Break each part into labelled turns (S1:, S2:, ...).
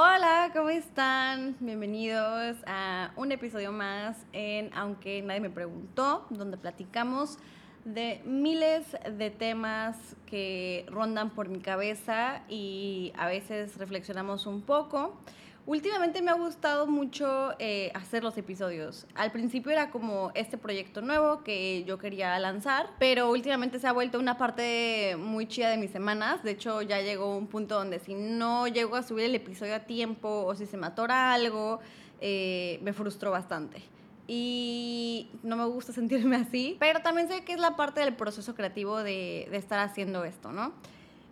S1: Hola, ¿cómo están? Bienvenidos a un episodio más en Aunque nadie me preguntó, donde platicamos de miles de temas que rondan por mi cabeza y a veces reflexionamos un poco. Últimamente me ha gustado mucho eh, hacer los episodios. Al principio era como este proyecto nuevo que yo quería lanzar, pero últimamente se ha vuelto una parte muy chida de mis semanas. De hecho, ya llegó un punto donde si no llego a subir el episodio a tiempo o si se me atora algo, eh, me frustro bastante y no me gusta sentirme así, pero también sé que es la parte del proceso creativo de, de estar haciendo esto, ¿no?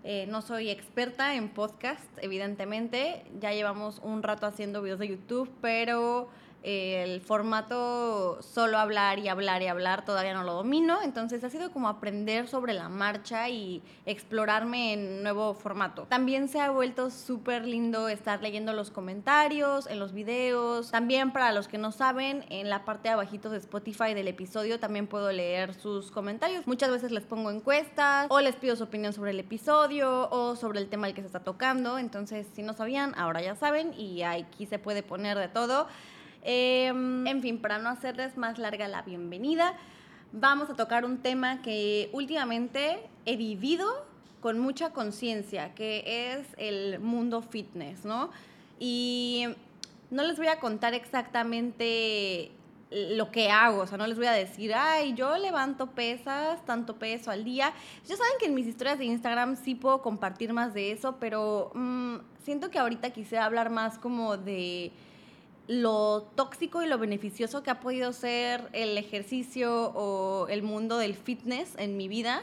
S1: Eh, no soy experta en podcast, evidentemente. Ya llevamos un rato haciendo videos de YouTube, pero el formato solo hablar y hablar y hablar todavía no lo domino, entonces ha sido como aprender sobre la marcha y explorarme en nuevo formato. También se ha vuelto súper lindo estar leyendo los comentarios en los videos. También para los que no saben, en la parte de abajito de Spotify del episodio también puedo leer sus comentarios. Muchas veces les pongo encuestas o les pido su opinión sobre el episodio o sobre el tema al que se está tocando. Entonces, si no sabían, ahora ya saben y aquí se puede poner de todo. Em, en fin, para no hacerles más larga la bienvenida, vamos a tocar un tema que últimamente he vivido con mucha conciencia, que es el mundo fitness, ¿no? Y no les voy a contar exactamente lo que hago, o sea, no les voy a decir, ay, yo levanto pesas, tanto peso al día. Ya saben que en mis historias de Instagram sí puedo compartir más de eso, pero mm, siento que ahorita quisiera hablar más como de lo tóxico y lo beneficioso que ha podido ser el ejercicio o el mundo del fitness en mi vida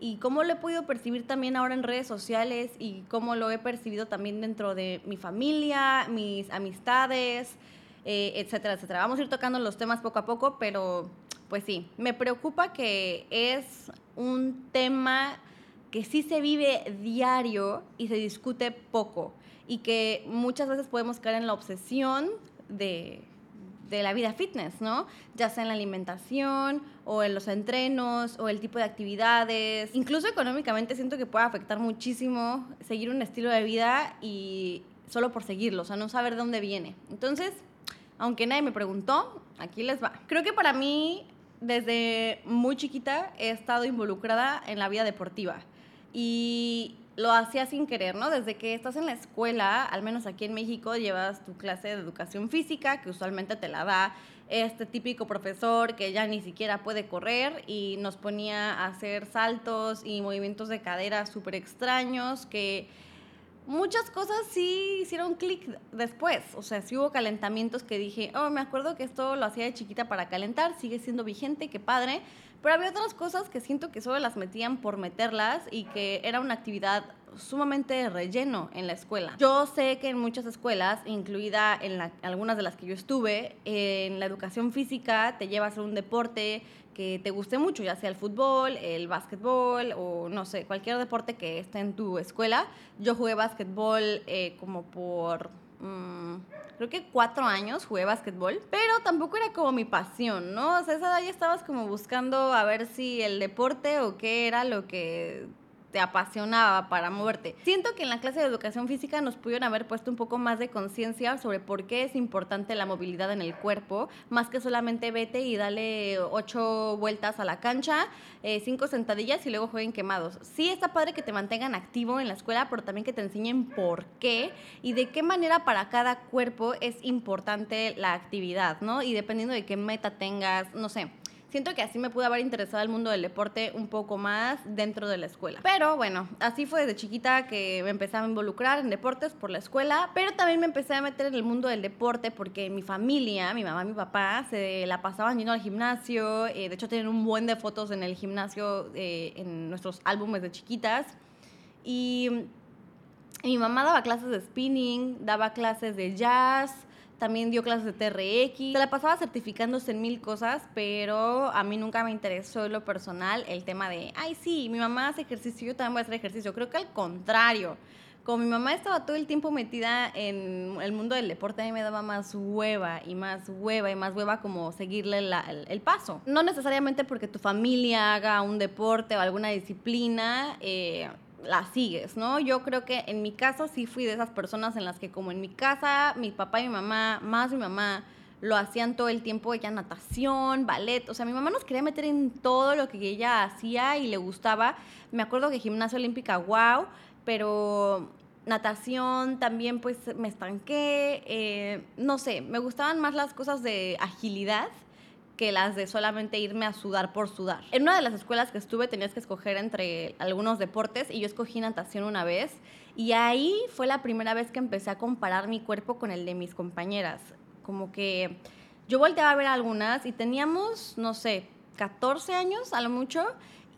S1: y cómo lo he podido percibir también ahora en redes sociales y cómo lo he percibido también dentro de mi familia, mis amistades, eh, etcétera, etcétera. Vamos a ir tocando los temas poco a poco, pero pues sí, me preocupa que es un tema que sí se vive diario y se discute poco y que muchas veces podemos caer en la obsesión de, la vida fitness, ¿no? Ya sea en la alimentación o en los entrenos o el tipo de actividades. Incluso económicamente siento que puede afectar muchísimo seguir un estilo de vida y solo por seguirlo, o sea, no saber de dónde viene. Entonces, aunque nadie me preguntó, aquí les va. Creo que para mí, desde muy chiquita, he estado involucrada en la vida deportiva. Y lo hacía sin querer, ¿no? Desde que estás en la escuela, al menos aquí en México, llevas tu clase de educación física, que usualmente te la da este típico profesor que ya ni siquiera puede correr y nos ponía a hacer saltos y movimientos de cadera súper extraños que muchas cosas sí hicieron clic después. O sea, sí hubo calentamientos que dije, oh, me acuerdo que esto lo hacía de chiquita para calentar, sigue siendo vigente, qué padre. Pero había otras cosas que siento que solo las metían por meterlas y que era una actividad sumamente relleno en la escuela. Yo sé que en muchas escuelas, incluida en algunas de las que yo estuve, en la educación física te lleva a hacer un deporte que te guste mucho, ya sea el fútbol, el básquetbol o no sé, cualquier deporte que esté en tu escuela. Yo jugué básquetbol eh, como por... Mm, creo que cuatro años jugué básquetbol, pero tampoco era como mi pasión, ¿no? O sea, esa edad ya estabas como buscando a ver si el deporte o qué era lo que te apasionaba para moverte. Siento que en la clase de educación física nos pudieron haber puesto un poco más de conciencia sobre por qué es importante la movilidad en el cuerpo, más que solamente vete y dale ocho vueltas a la cancha, eh, cinco sentadillas y luego jueguen quemados. Sí está padre que te mantengan activo en la escuela, pero también que te enseñen por qué y de qué manera para cada cuerpo es importante la actividad, ¿no? Y dependiendo de qué meta tengas, no sé siento que así me pude haber interesado el mundo del deporte un poco más dentro de la escuela. Pero bueno, así fue desde chiquita que me empecé a involucrar en deportes por la escuela, pero también me empecé a meter en el mundo del deporte porque mi familia, mi mamá y mi papá, se la pasaban yendo al gimnasio. Eh, de hecho, tienen un buen de fotos en el gimnasio, eh, en nuestros álbumes de chiquitas. Y mi mamá daba clases de spinning, daba clases de jazz, también dio clases de TRX, se la pasaba certificándose en mil cosas, pero a mí nunca me interesó en lo personal el tema de, ay, sí, mi mamá hace ejercicio, yo también voy a hacer ejercicio. Creo que al contrario, como mi mamá estaba todo el tiempo metida en el mundo del deporte, a mí me daba más hueva y más hueva y más hueva como seguirle el, paso. No necesariamente porque tu familia haga un deporte o alguna disciplina, eh, la sigues, ¿no? Yo creo que en mi caso sí fui de esas personas en las que como en mi casa, mi papá y mi mamá, más mi mamá, lo hacían todo el tiempo, ella natación, ballet, o sea, mi mamá nos quería meter en todo lo que ella hacía y le gustaba. Me acuerdo que gimnasia olímpica, wow, pero natación también pues me estanqué, eh, no sé, me gustaban más las cosas de agilidad que las de solamente irme a sudar por sudar. En una de las escuelas que estuve tenías que escoger entre algunos deportes y yo escogí natación una vez y ahí fue la primera vez que empecé a comparar mi cuerpo con el de mis compañeras. Como que yo volteaba a ver algunas y teníamos, no sé, 14 años a lo mucho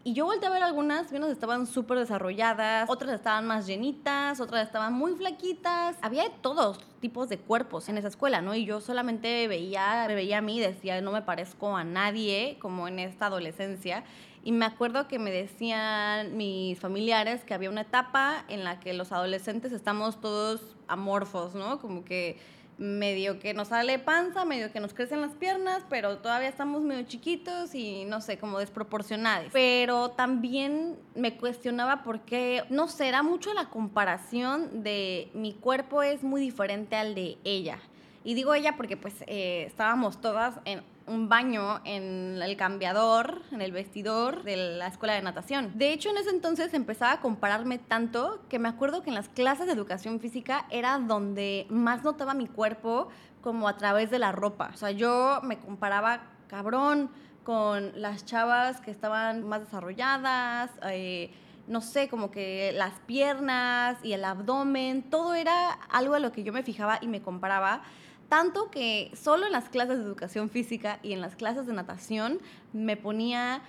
S1: y yo volteé a ver algunas, unas estaban súper desarrolladas, otras estaban más llenitas, otras estaban muy flaquitas. Había de todos tipos de cuerpos en esa escuela, ¿no? Y yo solamente veía, me veía a mí, decía, no me parezco a nadie, como en esta adolescencia. Y me acuerdo que me decían mis familiares que había una etapa en la que los adolescentes estamos todos amorfos, ¿no? Como que medio que nos sale panza, medio que nos crecen las piernas, pero todavía estamos medio chiquitos y no sé, como desproporcionados. Pero también me cuestionaba por qué, no sé, era mucho la comparación de mi cuerpo es muy diferente al de ella. Y digo ella porque pues eh, estábamos todas en un baño en el cambiador, en el vestidor de la escuela de natación. De hecho, en ese entonces empezaba a compararme tanto que me acuerdo que en las clases de educación física era donde más notaba mi cuerpo como a través de la ropa. O sea, yo me comparaba cabrón con las chavas que estaban más desarrolladas, eh, no sé, como que las piernas y el abdomen, todo era algo a lo que yo me fijaba y me comparaba. Tanto que solo en las clases de educación física y en las clases de natación me ponía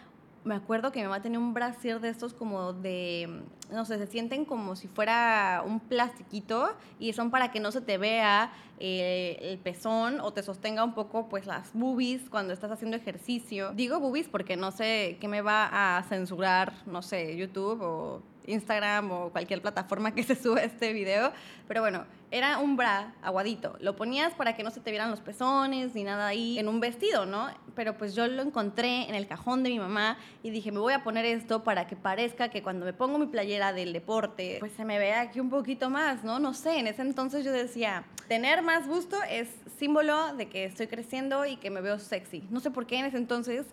S1: me acuerdo que mi mamá tenía un brasier de estos como de, no sé, se sienten como si fuera un plastiquito y son para que no se te vea eh, el pezón o te sostenga un poco pues las boobies cuando estás haciendo ejercicio. Digo boobies porque no sé qué me va a censurar, no sé, YouTube o Instagram o cualquier plataforma que se suba este video. Pero bueno, era un bra aguadito. Lo ponías para que no se te vieran los pezones ni nada ahí en un vestido, ¿no? Pero pues yo lo encontré en el cajón de mi mamá y dije, me voy a poner esto para que parezca que cuando me pongo mi playera del deporte, pues se me vea aquí un poquito más, ¿no? No sé, en ese entonces yo decía, tener más gusto es símbolo de que estoy creciendo y que me veo sexy. No sé por qué en ese entonces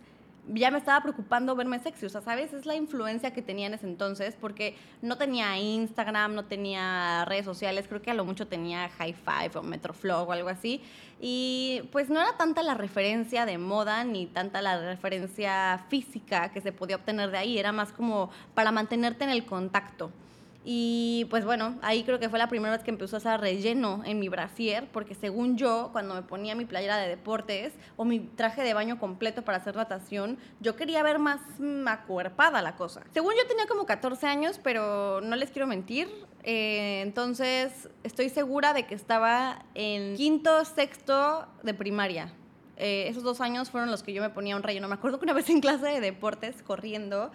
S1: ya me estaba preocupando verme sexy. O sea, ¿sabes? Es la influencia que tenía en ese entonces, porque no tenía Instagram, no tenía redes sociales, creo que a lo mucho tenía High Five o Metroflog o algo así. Y pues no era tanta la referencia de moda ni tanta la referencia física que se podía obtener de ahí, era más como para mantenerte en el contacto. Y pues bueno, ahí creo que fue la primera vez que empezó a hacer relleno en mi brasier, porque según yo, cuando me ponía mi playera de deportes o mi traje de baño completo para hacer natación, yo quería ver más acuerpada la cosa. Según yo tenía como 14 años, pero no les quiero mentir. Eh, entonces estoy segura de que estaba en quinto, sexto de primaria. Eh, esos dos años fueron los que yo me ponía un relleno. Me acuerdo que una vez en clase de deportes, corriendo,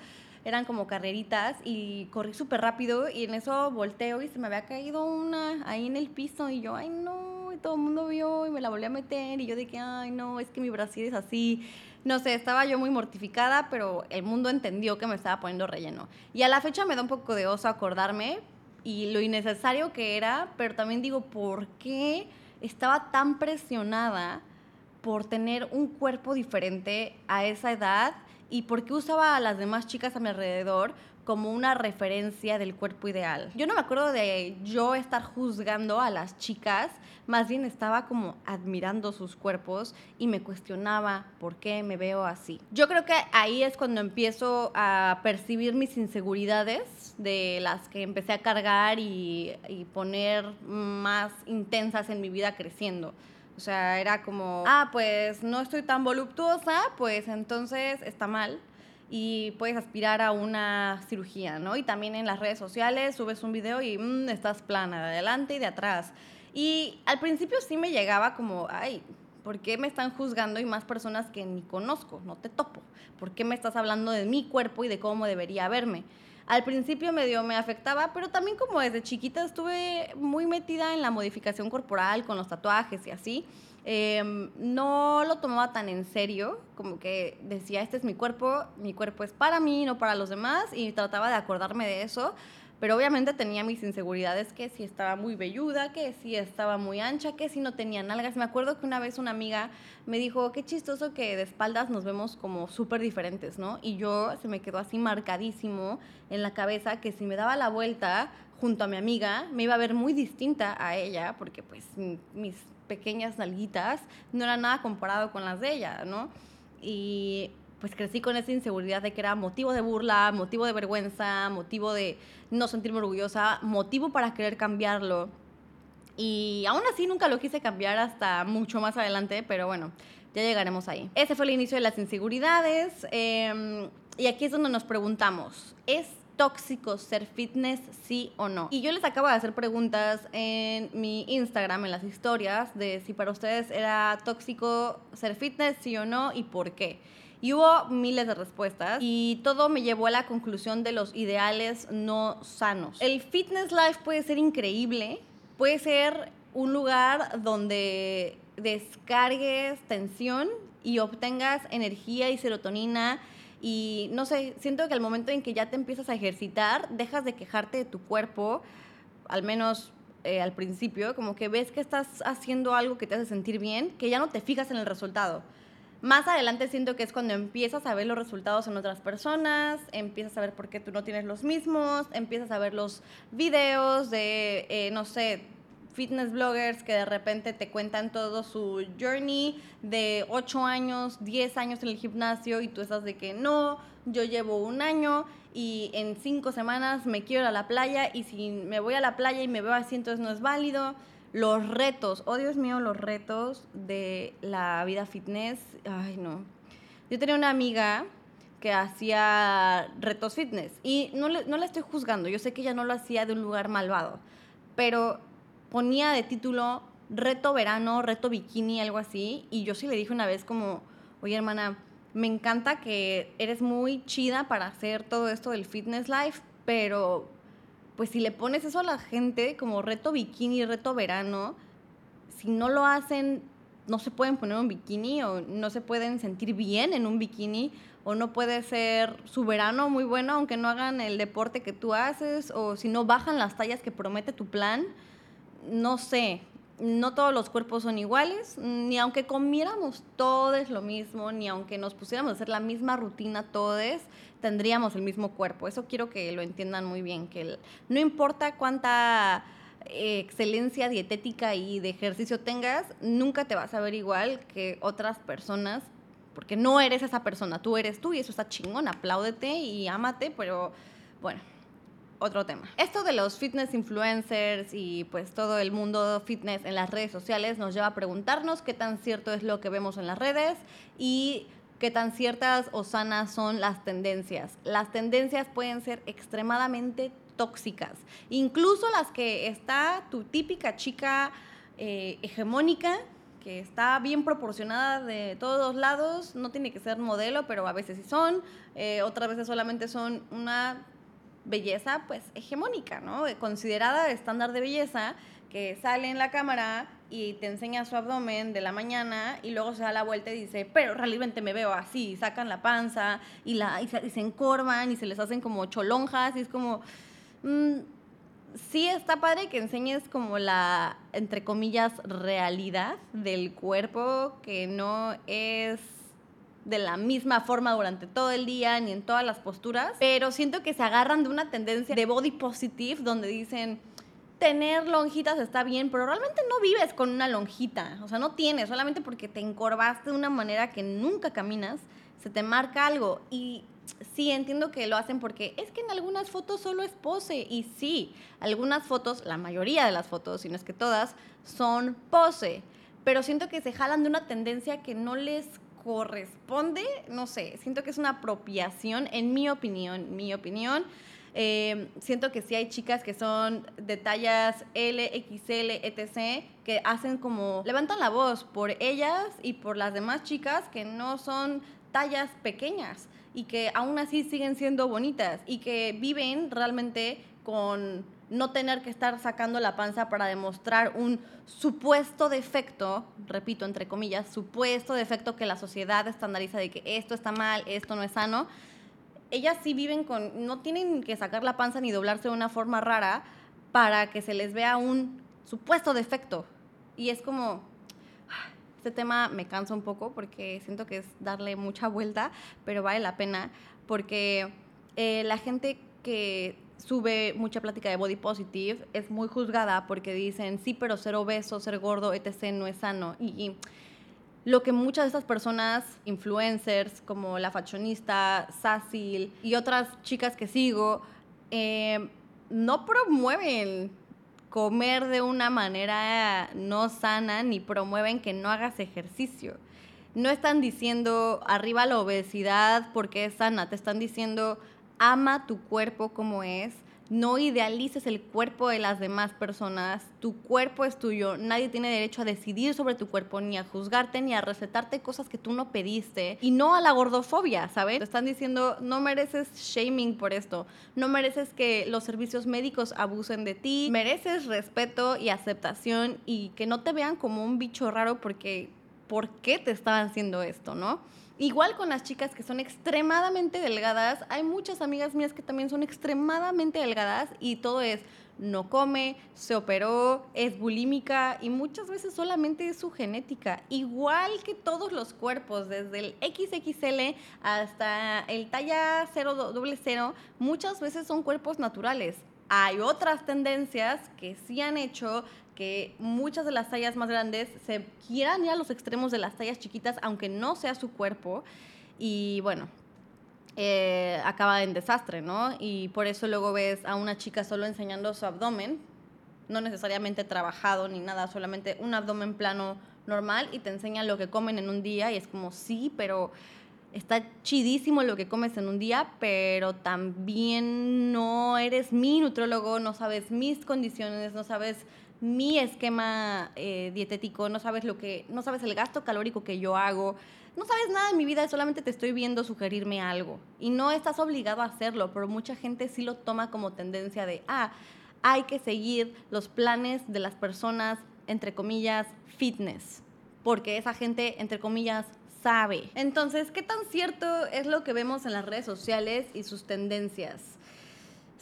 S1: eran como carreritas y corrí súper rápido y en eso volteo y se me había caído una ahí en el piso y yo, ay no, y todo el mundo vio y me la volví a meter y yo dije, ay no, es que mi Brasil es así. No sé, estaba yo muy mortificada, pero el mundo entendió que me estaba poniendo relleno. Y a la fecha me da un poco de oso acordarme y lo innecesario que era, pero también digo, ¿por qué estaba tan presionada por tener un cuerpo diferente a esa edad? Y por qué usaba a las demás chicas a mi alrededor como una referencia del cuerpo ideal. Yo no me acuerdo de yo estar juzgando a las chicas, más bien estaba como admirando sus cuerpos y me cuestionaba por qué me veo así. Yo creo que ahí es cuando empiezo a percibir mis inseguridades de las que empecé a cargar y, y poner más intensas en mi vida creciendo. O sea, era como, ah, pues no estoy tan voluptuosa, pues entonces está mal y puedes aspirar a una cirugía, ¿no? Y también en las redes sociales subes un video y mmm, estás plana de adelante y de atrás. Y al principio sí me llegaba como, ay, ¿por qué me están juzgando y más personas que ni conozco, no te topo? ¿Por qué me estás hablando de mi cuerpo y de cómo debería verme? Al principio medio me afectaba, pero también como desde chiquita estuve muy metida en la modificación corporal, con los tatuajes y así. Em, no lo tomaba tan en serio, como que decía, este es mi cuerpo, mi cuerpo es para mí, no para los demás, y trataba de acordarme de eso, pero obviamente tenía mis inseguridades, que si estaba muy velluda, que si estaba muy ancha, que si no tenía nalgas. Me acuerdo que una vez una amiga me dijo, qué chistoso que de espaldas nos vemos como súper diferentes, ¿no? Y yo se me quedó así marcadísimo en la cabeza que si me daba la vuelta junto a mi amiga, me iba a ver muy distinta a ella, porque pues mis pequeñas nalguitas no eran nada comparado con las de ella, ¿no? Y pues crecí con esa inseguridad de que era motivo de burla, motivo de vergüenza, motivo de no sentirme orgullosa, motivo para querer cambiarlo. Y aún así nunca lo quise cambiar hasta mucho más adelante, pero bueno, ya llegaremos ahí. Ese fue el inicio de las inseguridades. Em, y aquí es donde nos preguntamos, ¿es tóxico ser fitness, sí o no? Y yo les acabo de hacer preguntas en mi Instagram, en las historias, de si para ustedes era tóxico ser fitness, sí o no, y por qué. Y hubo miles de respuestas y todo me llevó a la conclusión de los ideales no sanos. El fitness life puede ser increíble, puede ser un lugar donde descargues tensión y obtengas energía y serotonina y no sé, siento que al momento en que ya te empiezas a ejercitar, dejas de quejarte de tu cuerpo, al menos eh, al principio, como que ves que estás haciendo algo que te hace sentir bien, que ya no te fijas en el resultado. Más adelante siento que es cuando empiezas a ver los resultados en otras personas, empiezas a ver por qué tú no tienes los mismos, empiezas a ver los videos de, eh, no sé, fitness bloggers que de repente te cuentan todo su journey de 8 años, 10 años en el gimnasio y tú estás de que no, yo llevo un año y en 5 semanas me quiero ir a la playa y si me voy a la playa y me veo así entonces no es válido los retos, oh Dios mío, los retos de la vida fitness, ay no. Yo tenía una amiga que hacía retos fitness y no, le, no la estoy juzgando, yo sé que ella no lo hacía de un lugar malvado, pero ponía de título reto verano, reto bikini, algo así, y yo sí le dije una vez como, oye hermana, me encanta que eres muy chida para hacer todo esto del fitness life, pero pues si le pones eso a la gente como reto bikini, reto verano, si no lo hacen, no se pueden poner un bikini o no se pueden sentir bien en un bikini o no puede ser su verano muy bueno aunque no hagan el deporte que tú haces o si no bajan las tallas que promete tu plan, no sé, no todos los cuerpos son iguales, ni aunque comiéramos todos lo mismo, ni aunque nos pusiéramos a hacer la misma rutina todos, tendríamos el mismo cuerpo. Eso quiero que lo entiendan muy bien, que no importa cuánta eh, excelencia dietética y de ejercicio tengas, nunca te vas a ver igual que otras personas, porque no eres esa persona, tú eres tú y eso está chingón, apláudete y ámate, pero bueno otro tema. Esto de los fitness influencers y pues todo el mundo fitness en las redes sociales nos lleva a preguntarnos qué tan cierto es lo que vemos en las redes y qué tan ciertas o sanas son las tendencias. Las tendencias pueden ser extremadamente tóxicas, incluso las que está tu típica chica eh, hegemónica que está bien proporcionada de todos lados, no tiene que ser modelo, pero a veces sí son, eh, otras veces solamente son una belleza pues hegemónica, ¿no? Considerada estándar de belleza, que sale en la cámara y te enseña su abdomen de la mañana y luego se da la vuelta y dice, pero realmente me veo así, sacan la panza y, la, y, se, encorvan y se les hacen como cholonjas y es como, mm, sí está padre que enseñes como la, entre comillas, realidad del cuerpo que no es de la misma forma durante todo el día ni en todas las posturas, pero siento que se agarran de una tendencia de body positive donde dicen tener lonjitas está bien, pero realmente no vives con una lonjita, o sea, no tienes, solamente porque te encorvaste de una manera que nunca caminas, se te marca algo y sí, entiendo que lo hacen porque es que en algunas fotos solo es pose. Y sí, algunas fotos, la mayoría de las fotos, si no es que todas, son pose. Pero siento que se jalan de una tendencia que no les corresponde, no sé, siento que es una apropiación, en mi opinión, mi opinión. Eh, siento que sí hay chicas que son de tallas L, XL, etc., que hacen como, levantan la voz por ellas y por las demás chicas que no son tallas pequeñas y que aún así siguen siendo bonitas y que viven realmente con no tener que estar sacando la panza para demostrar un supuesto defecto, repito, entre comillas, supuesto defecto que la sociedad estandariza de que esto está mal, esto no es sano. ellas sí viven con, no tienen que sacar la panza ni doblarse de una forma rara para que se les vea un supuesto defecto. Y es como, este tema me cansa un poco porque siento que es darle mucha vuelta, pero vale la pena porque eh, la gente que sube mucha plática de body positive es muy juzgada porque dicen, sí, pero ser obeso, ser gordo, etc. no es sano. Y, lo que muchas de estas personas, influencers como la fashionista, Sassil y otras chicas que sigo, eh, no promueven comer de una manera no sana ni promueven que no hagas ejercicio. No están diciendo arriba la obesidad porque es sana, te están diciendo ama tu cuerpo como es, no idealices el cuerpo de las demás personas, tu cuerpo es tuyo, nadie tiene derecho a decidir sobre tu cuerpo, ni a juzgarte, ni a recetarte cosas que tú no pediste, y no a la gordofobia, ¿sabes? Te están diciendo, no mereces shaming por esto, no mereces que los servicios médicos abusen de ti, mereces respeto y aceptación y que no te vean como un bicho raro porque, ¿por qué te estaban haciendo esto, no? Igual con las chicas que son extremadamente delgadas, hay muchas amigas mías que también son extremadamente delgadas y todo es no come, se operó, es bulímica y muchas veces solamente es su genética. Igual que todos los cuerpos, desde el XXL hasta el talla 0 0, muchas veces son cuerpos naturales. Hay otras tendencias que sí han hecho que muchas de las tallas más grandes se quieran ir a los extremos de las tallas chiquitas, aunque no sea su cuerpo. Y bueno, eh, acaba en desastre, ¿no? Y por eso luego ves a una chica solo enseñando su abdomen, no necesariamente trabajado ni nada, solamente un abdomen plano normal y te enseñan lo que comen en un día y es como, sí, pero está chidísimo lo que comes en un día, pero también no eres mi nutrólogo, no sabes mis condiciones, no sabes mi esquema eh, dietético, no sabes lo que, no sabes el gasto calórico que yo hago, no sabes nada de mi vida, solamente te estoy viendo sugerirme algo. Y no estás obligado a hacerlo, pero mucha gente sí lo toma como tendencia de, ah, hay que seguir los planes de las personas, entre comillas, fitness, porque esa gente, entre comillas, sabe. Entonces, ¿qué tan cierto es lo que vemos en las redes sociales y sus tendencias?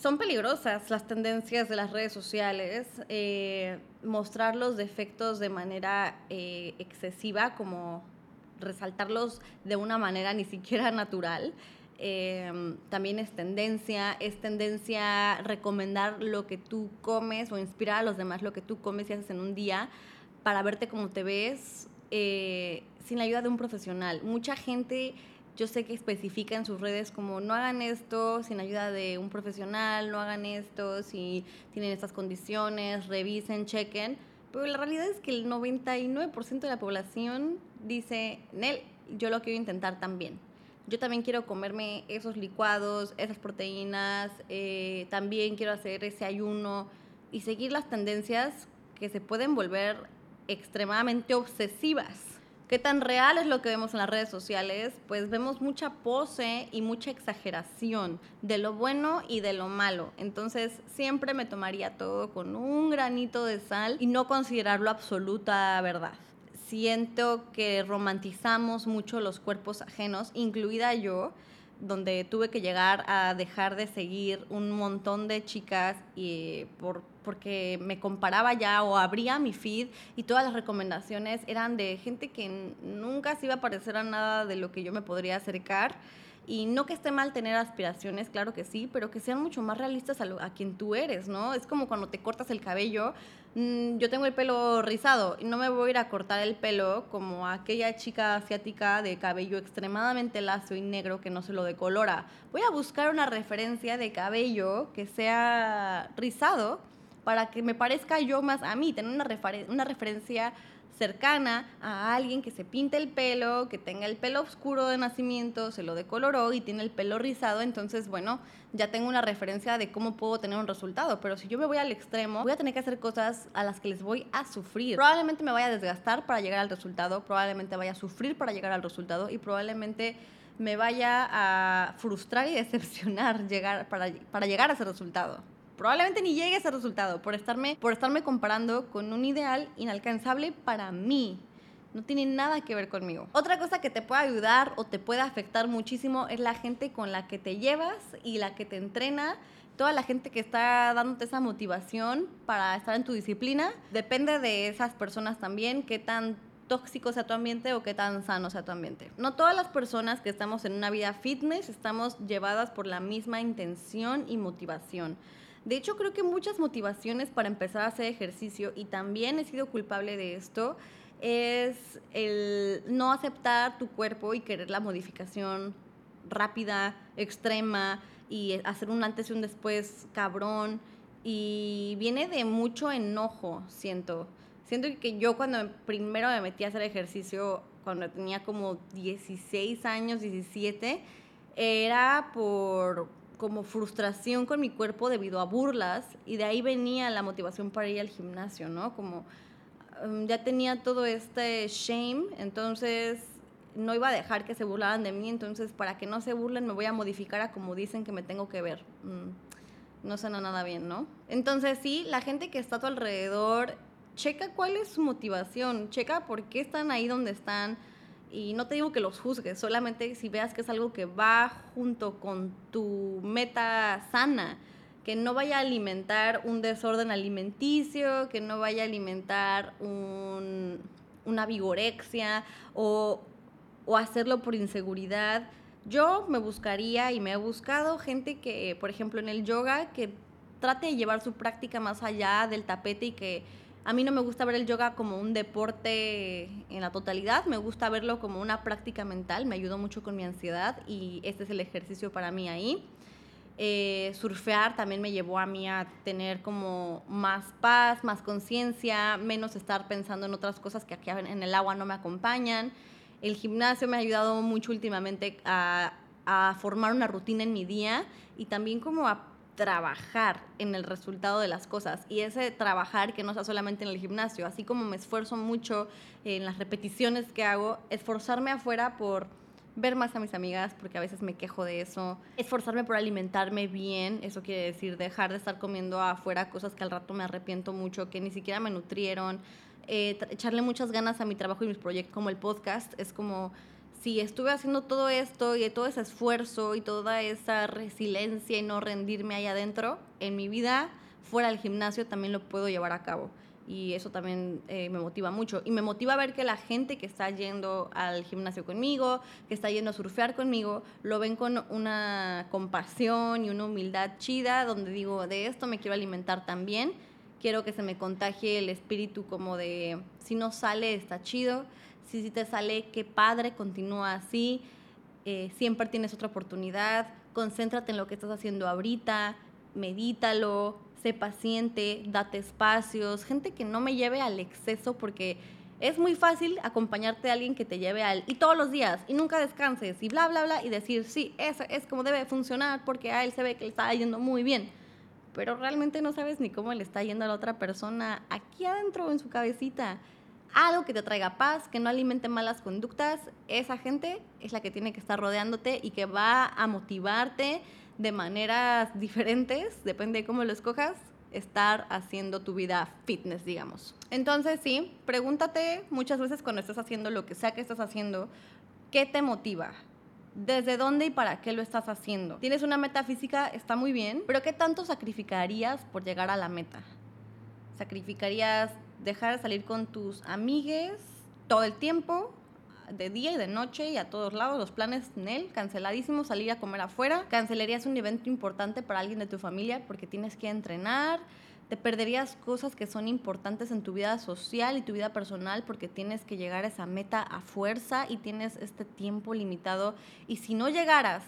S1: Son peligrosas las tendencias de las redes sociales, eh, mostrar los defectos de manera eh, excesiva, como resaltarlos de una manera ni siquiera natural. Em, también es tendencia, es tendencia recomendar lo que tú comes o inspirar a los demás lo que tú comes y haces en un día para verte como te ves eh, sin la ayuda de un profesional. Mucha gente yo sé que especifica en sus redes como no hagan esto sin ayuda de un profesional, no hagan esto si tienen estas condiciones, revisen, chequen. Pero la realidad es que el 99% de la población dice, Nel, yo lo quiero intentar también. Yo también quiero comerme esos licuados, esas proteínas, eh, también quiero hacer ese ayuno y seguir las tendencias que se pueden volver extremadamente obsesivas ¿Qué tan real es lo que vemos en las redes sociales? Pues vemos mucha pose y mucha exageración de lo bueno y de lo malo. Entonces siempre me tomaría todo con un granito de sal y no considerarlo absoluta verdad. Siento que romantizamos mucho los cuerpos ajenos, incluida yo, donde tuve que llegar a dejar de seguir un montón de chicas y por porque me comparaba ya o abría mi feed y todas las recomendaciones eran de gente que nunca se iba a parecer a nada de lo que yo me podría acercar. Y no que esté mal tener aspiraciones, claro que sí, pero que sean mucho más realistas a, quien tú eres, ¿no? Es como cuando te cortas el cabello. Mm, yo tengo el pelo rizado y no me voy a ir a cortar el pelo como aquella chica asiática de cabello extremadamente lacio y negro que no se lo decolora. Voy a buscar una referencia de cabello que sea rizado para que me parezca yo más a mí, tener una, una referencia cercana a alguien que se pinte el pelo, que tenga el pelo oscuro de nacimiento, se lo decoloró y tiene el pelo rizado, entonces, bueno, ya tengo una referencia de cómo puedo tener un resultado. Pero si yo me voy al extremo, voy a tener que hacer cosas a las que les voy a sufrir. Probablemente me vaya a desgastar para llegar al resultado, probablemente vaya a sufrir para llegar al resultado y probablemente me vaya a frustrar y decepcionar llegar, para, para llegar a ese resultado probablemente ni llegue a ese resultado por estarme, por estarme comparando con un ideal inalcanzable para mí. No tiene nada que ver conmigo. Otra cosa que te puede ayudar o te puede afectar muchísimo es la gente con la que te llevas y la que te entrena toda la gente que está dándote esa motivación para estar en tu disciplina, depende de esas personas también, qué tan tóxico sea tu ambiente o qué tan sano sea tu ambiente. No todas las personas que estamos en una vida fitness estamos llevadas por la misma intención y motivación. De hecho, creo que muchas motivaciones para empezar a hacer ejercicio, y también he sido culpable de esto, es el no aceptar tu cuerpo y querer la modificación rápida, extrema, y hacer un antes y un después cabrón. Y viene de mucho enojo, siento. Siento que yo cuando primero me metí a hacer ejercicio, cuando tenía como 16 años, 17, era por como frustración con mi cuerpo debido a burlas y de ahí venía la motivación para ir al gimnasio, ¿no? Como um, ya tenía todo este shame, entonces no iba a dejar que se burlaran de mí, entonces para que no se burlen me voy a modificar a como dicen que me tengo que ver. Mm, no suena nada bien, ¿no? Entonces sí, la gente que está a tu alrededor, checa cuál es su motivación, checa por qué están ahí donde están. Y no te digo que los juzgues, solamente si veas que es algo que va junto con tu meta sana, que no vaya a alimentar un desorden alimenticio, que no vaya a alimentar un, una vigorexia o o hacerlo por inseguridad. Yo me buscaría y me he buscado gente que, por ejemplo, en el yoga, que trate de llevar su práctica más allá del tapete y que a mí no me gusta ver el yoga como un deporte en la totalidad, me gusta verlo como una práctica mental, me ayudó mucho con mi ansiedad y este es el ejercicio para mí ahí. Eh, surfear también me llevó a mí a tener como más paz, más conciencia, menos estar pensando en otras cosas que aquí en el agua no me acompañan. El gimnasio me ha ayudado mucho últimamente a, formar una rutina en mi día y también como a trabajar en el resultado de las cosas y ese trabajar que no sea solamente en el gimnasio, así como me esfuerzo mucho en las repeticiones que hago, esforzarme afuera por ver más a mis amigas, porque a veces me quejo de eso, esforzarme por alimentarme bien, eso quiere decir dejar de estar comiendo afuera cosas que al rato me arrepiento mucho, que ni siquiera me nutrieron, eh, echarle muchas ganas a mi trabajo y mis proyectos como el podcast. Es como si estuve haciendo todo esto y todo ese esfuerzo y toda esa resiliencia y no rendirme ahí adentro, en mi vida fuera del gimnasio también lo puedo llevar a cabo. Y eso también eh, me motiva mucho. Y me motiva a ver que la gente que está yendo al gimnasio conmigo, que está yendo a surfear conmigo, lo ven con una compasión y una humildad chida, donde digo, de esto me quiero alimentar también quiero que se me contagie el espíritu como de, si no sale, está chido, si sí te sale, qué padre, continúa así, eh, siempre tienes otra oportunidad, concéntrate en lo que estás haciendo ahorita, medítalo, sé paciente, date espacios, gente que no me lleve al exceso porque es muy fácil acompañarte a alguien que te lleve al y todos los días y nunca descanses y bla bla bla y decir sí eso es como debe funcionar porque a él se ve que le está yendo muy bien pero realmente no sabes ni cómo le está yendo a la otra persona aquí adentro en su cabecita. Algo que te traiga paz, que no alimente malas conductas, esa gente es la que tiene que estar rodeándote y que va a motivarte de maneras diferentes, depende de cómo lo escojas, estar haciendo tu vida fitness, digamos. Entonces, sí, pregúntate muchas veces cuando estás haciendo lo que sea que estás haciendo, ¿qué te motiva? ¿Desde dónde y para qué lo estás haciendo? Tienes una meta física, está muy bien, pero ¿qué tanto sacrificarías por llegar a la meta? ¿Sacrificarías dejar de salir con tus amigues todo el tiempo? de día y de noche y a todos lados, los planes en él, canceladísimos, salir a comer afuera, cancelarías un evento importante para alguien de tu familia porque tienes que entrenar, te perderías cosas que son importantes en tu vida social y tu vida personal porque tienes que llegar a esa meta a fuerza y tienes este tiempo limitado. Y si no llegaras,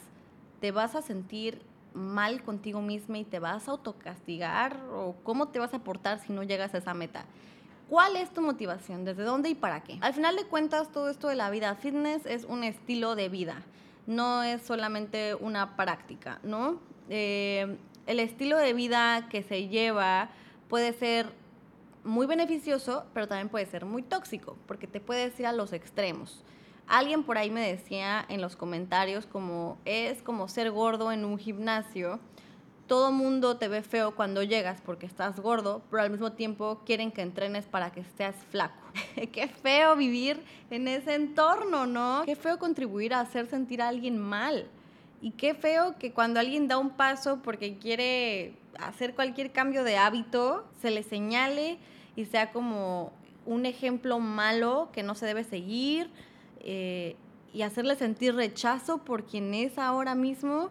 S1: te vas a sentir mal contigo misma y te vas a autocastigar o cómo te vas a portar si no llegas a esa meta. ¿Cuál es tu motivación? ¿Desde dónde y para qué? Al final de cuentas, todo esto de la vida fitness es un estilo de vida, no es solamente una práctica, ¿no? Eh, el estilo de vida que se lleva puede ser muy beneficioso, pero también puede ser muy tóxico, porque te puedes ir a los extremos. Alguien por ahí me decía en los comentarios como es como ser gordo en un gimnasio, todo mundo te ve feo cuando llegas porque estás gordo, pero al mismo tiempo quieren que entrenes para que estés flaco. Qué feo vivir en ese entorno, ¿no? Qué feo contribuir a hacer sentir a alguien mal. Y qué feo que cuando alguien da un paso porque quiere hacer cualquier cambio de hábito, se le señale y sea como un ejemplo malo que no se debe seguir eh, y hacerle sentir rechazo por quien es ahora mismo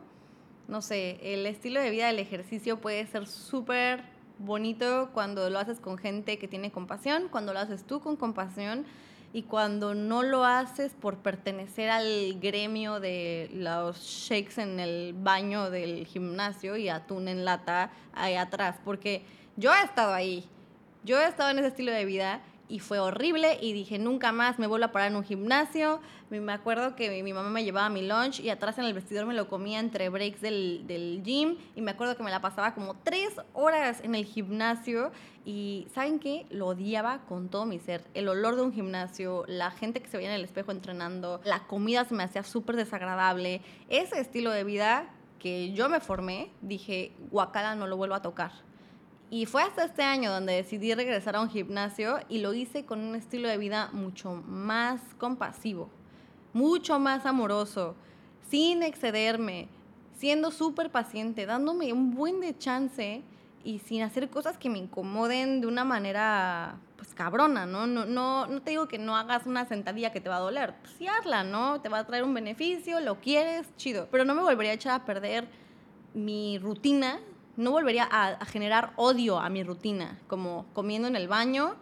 S1: no sé, el estilo de vida del ejercicio puede ser súper bonito cuando lo haces con gente que tiene compasión, cuando lo haces tú con compasión y cuando no lo haces por pertenecer al gremio de los shakes en el baño del gimnasio y atún en lata ahí atrás, porque yo he estado ahí, yo he estado en ese estilo de vida y fue horrible y dije, nunca más me vuelvo a parar en un gimnasio. Me acuerdo que mi mamá me llevaba mi lunch y atrás en el vestidor me lo comía entre breaks del, del gym y me acuerdo que me la pasaba como tres horas en el gimnasio y ¿saben qué? Lo odiaba con todo mi ser. El olor de un gimnasio, la gente que se veía en el espejo entrenando, la comida se me hacía súper desagradable. Ese estilo de vida que yo me formé, dije, guacala, no lo vuelvo a tocar y fue hasta este año donde decidí regresar a un gimnasio y lo hice con un estilo de vida mucho más compasivo, mucho más amoroso, sin excederme, siendo súper paciente, dándome un buen de chance y sin hacer cosas que me incomoden de una manera pues cabrona, ¿no? No, no, no te digo que no hagas una sentadilla que te va a doler, pues sí hazla, ¿no? Te va a traer un beneficio, lo quieres, chido, pero no me volvería a echar a perder mi rutina no volvería a, generar odio a mi rutina, como comiendo en el baño,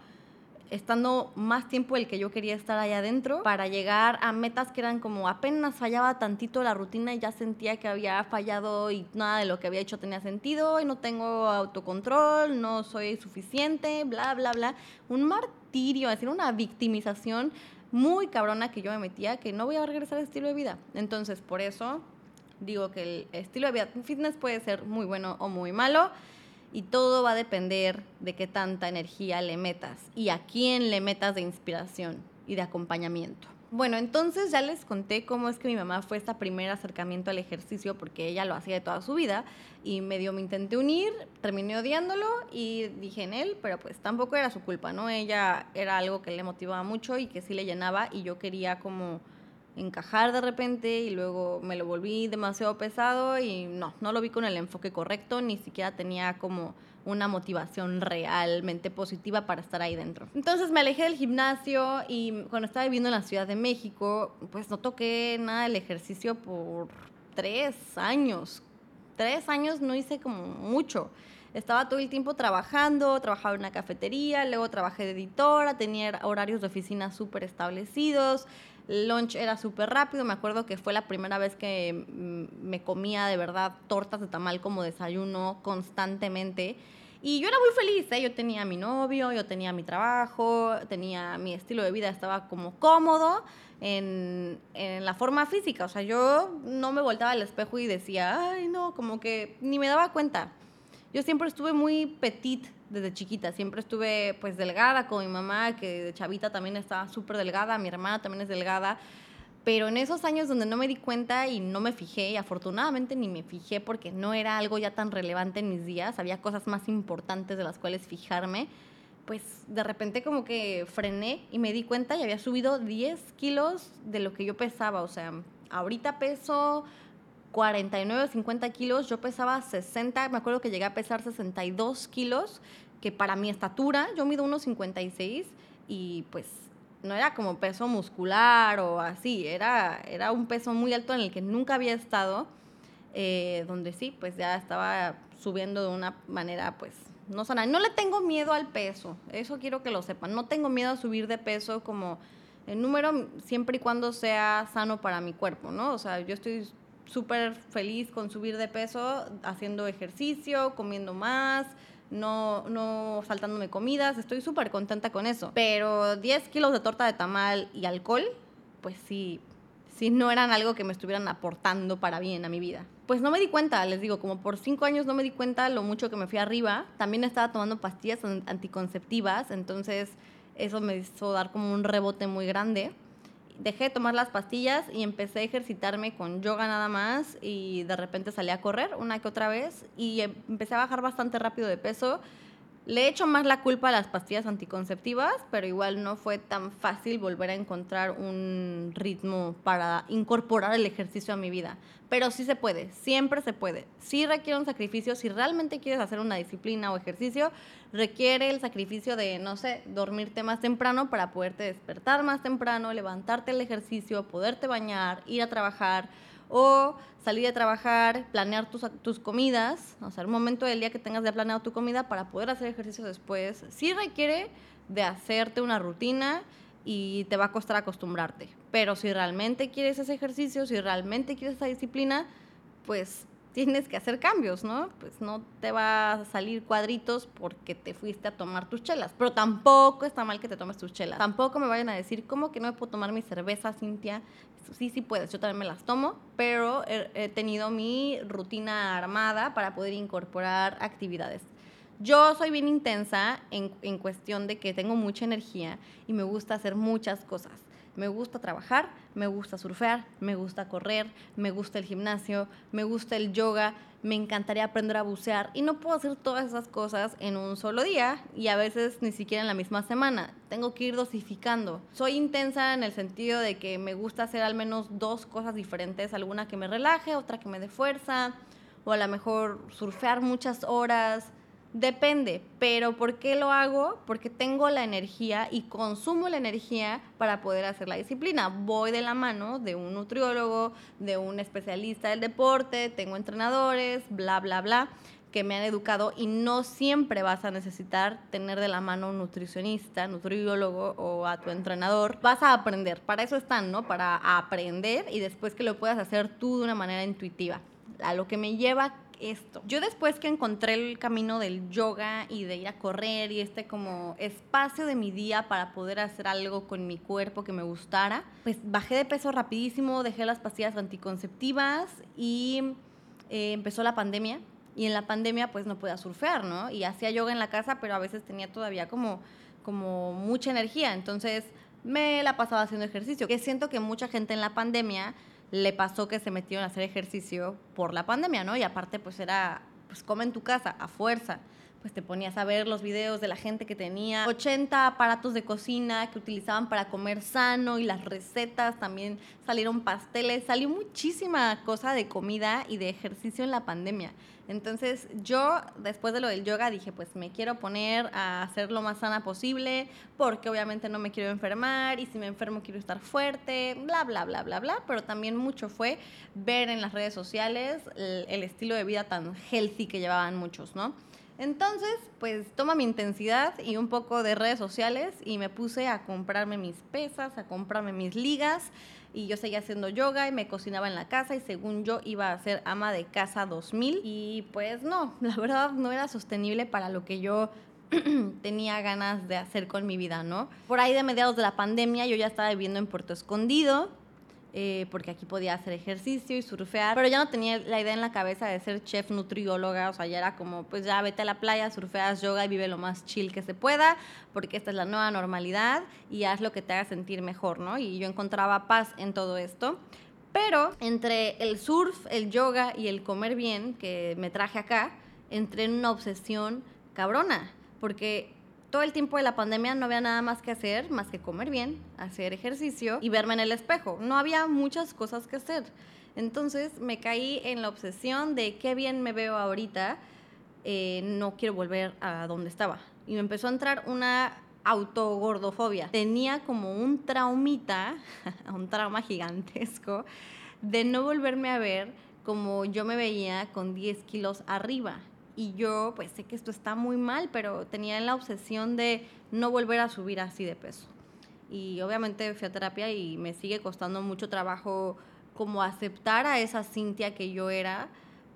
S1: estando más tiempo el que yo quería estar allá adentro, para llegar a metas que eran como apenas fallaba tantito la rutina y ya sentía que había fallado y nada de lo que había hecho tenía sentido y no tengo autocontrol, no soy suficiente, bla, bla, bla. Un martirio, es decir, una victimización muy cabrona que yo me metía, que no voy a regresar al estilo de vida. Entonces, por eso digo que el estilo de vida fitness puede ser muy bueno o muy malo y todo va a depender de qué tanta energía le metas y a quién le metas de inspiración y de acompañamiento. Bueno, entonces ya les conté cómo es que mi mamá fue este primer acercamiento al ejercicio porque ella lo hacía de toda su vida y medio me intenté unir, terminé odiándolo y dije en él, pero pues tampoco era su culpa, ¿no? Ella era algo que le motivaba mucho y que sí le llenaba y yo quería como encajar de repente y luego me lo volví demasiado pesado y no, no lo vi con el enfoque correcto, ni siquiera tenía como una motivación realmente positiva para estar ahí dentro. Entonces me alejé del gimnasio y cuando estaba viviendo en la Ciudad de México, pues no toqué nada del ejercicio por tres años. Tres años no hice como mucho. Estaba todo el tiempo trabajando, trabajaba en una cafetería, luego trabajé de editora, tenía horarios de oficina súper establecidos, lunch era súper rápido. Me acuerdo que fue la primera vez que mm, me comía de verdad tortas de tamal como desayuno constantemente. Y yo era muy feliz, ¿eh? Yo tenía mi novio, yo tenía mi trabajo, tenía mi estilo de vida, estaba como cómodo en, en, la forma física. O sea, yo no me voltaba al espejo y decía, ay, no, como que ni me daba cuenta. Yo siempre estuve muy petit desde chiquita. Siempre estuve pues delgada con mi mamá, que de chavita también estaba súper delgada, mi hermana también es delgada. Pero en esos años donde no me di cuenta y no me fijé, afortunadamente ni me fijé porque no era algo ya tan relevante en mis días, había cosas más importantes de las cuales fijarme, pues de repente como que frené y me di cuenta y había subido 10 kilos de lo que yo pesaba. O sea, ahorita peso 49 50 kilos, yo pesaba 60, me acuerdo que llegué a pesar 62 kilos que para mi estatura, yo mido unos 56 y pues no era como peso muscular o así, era, era un peso muy alto en el que nunca había estado, eh, donde sí, pues ya estaba subiendo de una manera pues no sana. No le tengo miedo al peso, eso quiero que lo sepan, no tengo miedo a subir de peso como el número siempre y cuando sea sano para mi cuerpo, ¿no? O sea, yo estoy súper feliz con subir de peso, haciendo ejercicio, comiendo más, no, no saltándome comidas, estoy súper contenta con eso. Pero 10 kilos de torta de tamal y alcohol, pues sí, sí no eran algo que me estuvieran aportando para bien a mi vida. Pues no me di cuenta, les digo, como por cinco años no me di cuenta lo mucho que me fui arriba. También estaba tomando pastillas anticonceptivas, entonces eso me hizo dar como un rebote muy grande. Dejé de tomar las pastillas y empecé a ejercitarme con yoga nada más y de repente salí a correr una que otra vez y em, empecé a bajar bastante rápido de peso le he hecho más la culpa a las pastillas anticonceptivas, pero igual no fue tan fácil volver a encontrar un ritmo para incorporar el ejercicio a mi vida. Pero sí se puede, siempre se puede. Sí requiere un sacrificio, si realmente quieres hacer una disciplina o ejercicio, requiere el sacrificio de, no sé, dormirte más temprano para poderte despertar más temprano, levantarte el ejercicio, poderte bañar, ir a trabajar o salir a trabajar, planear tus, tus comidas, o sea, el momento del día que tengas ya planeado tu comida para poder hacer ejercicio después, sí requiere de hacerte una rutina y te va a costar acostumbrarte. Pero si realmente quieres ese ejercicio, si realmente quieres esa disciplina, pues tienes que hacer cambios, ¿no? Pues no te va a salir cuadritos porque te fuiste a tomar tus chelas. Pero tampoco está mal que te tomes tus chelas. Tampoco me vayan a decir, ¿cómo que no me puedo tomar mi cerveza, Cintia? Sí, sí puedes, yo también me las tomo, pero he, tenido mi rutina armada para poder incorporar actividades. Yo soy bien intensa en, en cuestión de que tengo mucha energía y me gusta hacer muchas cosas. Me gusta trabajar, me gusta surfear, me gusta correr, me gusta el gimnasio, me gusta el yoga, me encantaría aprender a bucear y no puedo hacer todas esas cosas en un solo día y a veces ni siquiera en la misma semana. Tengo que ir dosificando. Soy intensa en el sentido de que me gusta hacer al menos dos cosas diferentes, alguna que me relaje, otra que me dé fuerza o a lo mejor surfear muchas horas Depende, pero ¿por qué lo hago? Porque tengo la energía y consumo la energía para poder hacer la disciplina. Voy de la mano de un nutriólogo, de un especialista del deporte, tengo entrenadores, bla, bla, bla, que me han educado y no siempre vas a necesitar tener de la mano un nutricionista, nutriólogo o a tu entrenador. Vas a aprender, para eso están, ¿no? Para aprender y después que lo puedas hacer tú de una manera intuitiva. A lo que me lleva esto. Yo después que encontré el camino del yoga y de ir a correr y este como espacio de mi día para poder hacer algo con mi cuerpo que me gustara, pues bajé de peso rapidísimo, dejé las pastillas anticonceptivas y eh, empezó la pandemia. Y en la pandemia pues no podía surfear, ¿no? Y hacía yoga en la casa, pero a veces tenía todavía como, como mucha energía. Entonces me la pasaba haciendo ejercicio. Que siento que mucha gente en la pandemia le pasó que se metieron a hacer ejercicio por la pandemia, ¿no? Y aparte, pues era, pues come en tu casa, a fuerza. Pues te ponías a ver los videos de la gente que tenía 80 aparatos de cocina que utilizaban para comer sano y las recetas, también salieron pasteles, salió muchísima cosa de comida y de ejercicio en la pandemia. Entonces yo después de lo del yoga dije, pues me quiero poner a hacer lo más sana posible, porque obviamente no me quiero enfermar y si me enfermo quiero estar fuerte, bla, bla, bla, bla, bla. Pero también mucho fue ver en las redes sociales el, el estilo de vida tan healthy que llevaban muchos, ¿no? Entonces, pues toma mi intensidad y un poco de redes sociales y me puse a comprarme mis pesas, a comprarme mis ligas y yo seguía haciendo yoga y me cocinaba en la casa y según yo iba a ser ama de casa 2000 y pues no, la verdad no era sostenible para lo que yo tenía ganas de hacer con mi vida, ¿no? Por ahí de mediados de la pandemia yo ya estaba viviendo en Puerto Escondido eh, porque aquí podía hacer ejercicio y surfear, pero ya no tenía la idea en la cabeza de ser chef nutrióloga, o sea, ya era como, pues ya vete a la playa, surfeas yoga y vive lo más chill que se pueda, porque esta es la nueva normalidad y haz lo que te haga sentir mejor, ¿no? Y yo encontraba paz en todo esto. Pero entre el surf, el yoga y el comer bien que me traje acá, entré en una obsesión cabrona, porque todo el tiempo de la pandemia no había nada más que hacer, más que comer bien, hacer ejercicio y verme en el espejo. No había muchas cosas que hacer. Entonces me caí en la obsesión de qué bien me veo ahorita, eh, no quiero volver a donde estaba. Y me empezó a entrar una autogordofobia. Tenía como un traumita, un trauma gigantesco, de no volverme a ver como yo me veía con 10 kilos arriba y yo pues sé que esto está muy mal, pero tenía la obsesión de no volver a subir así de peso. Y obviamente fui a terapia y me sigue costando mucho trabajo como aceptar a esa Cintia que yo era,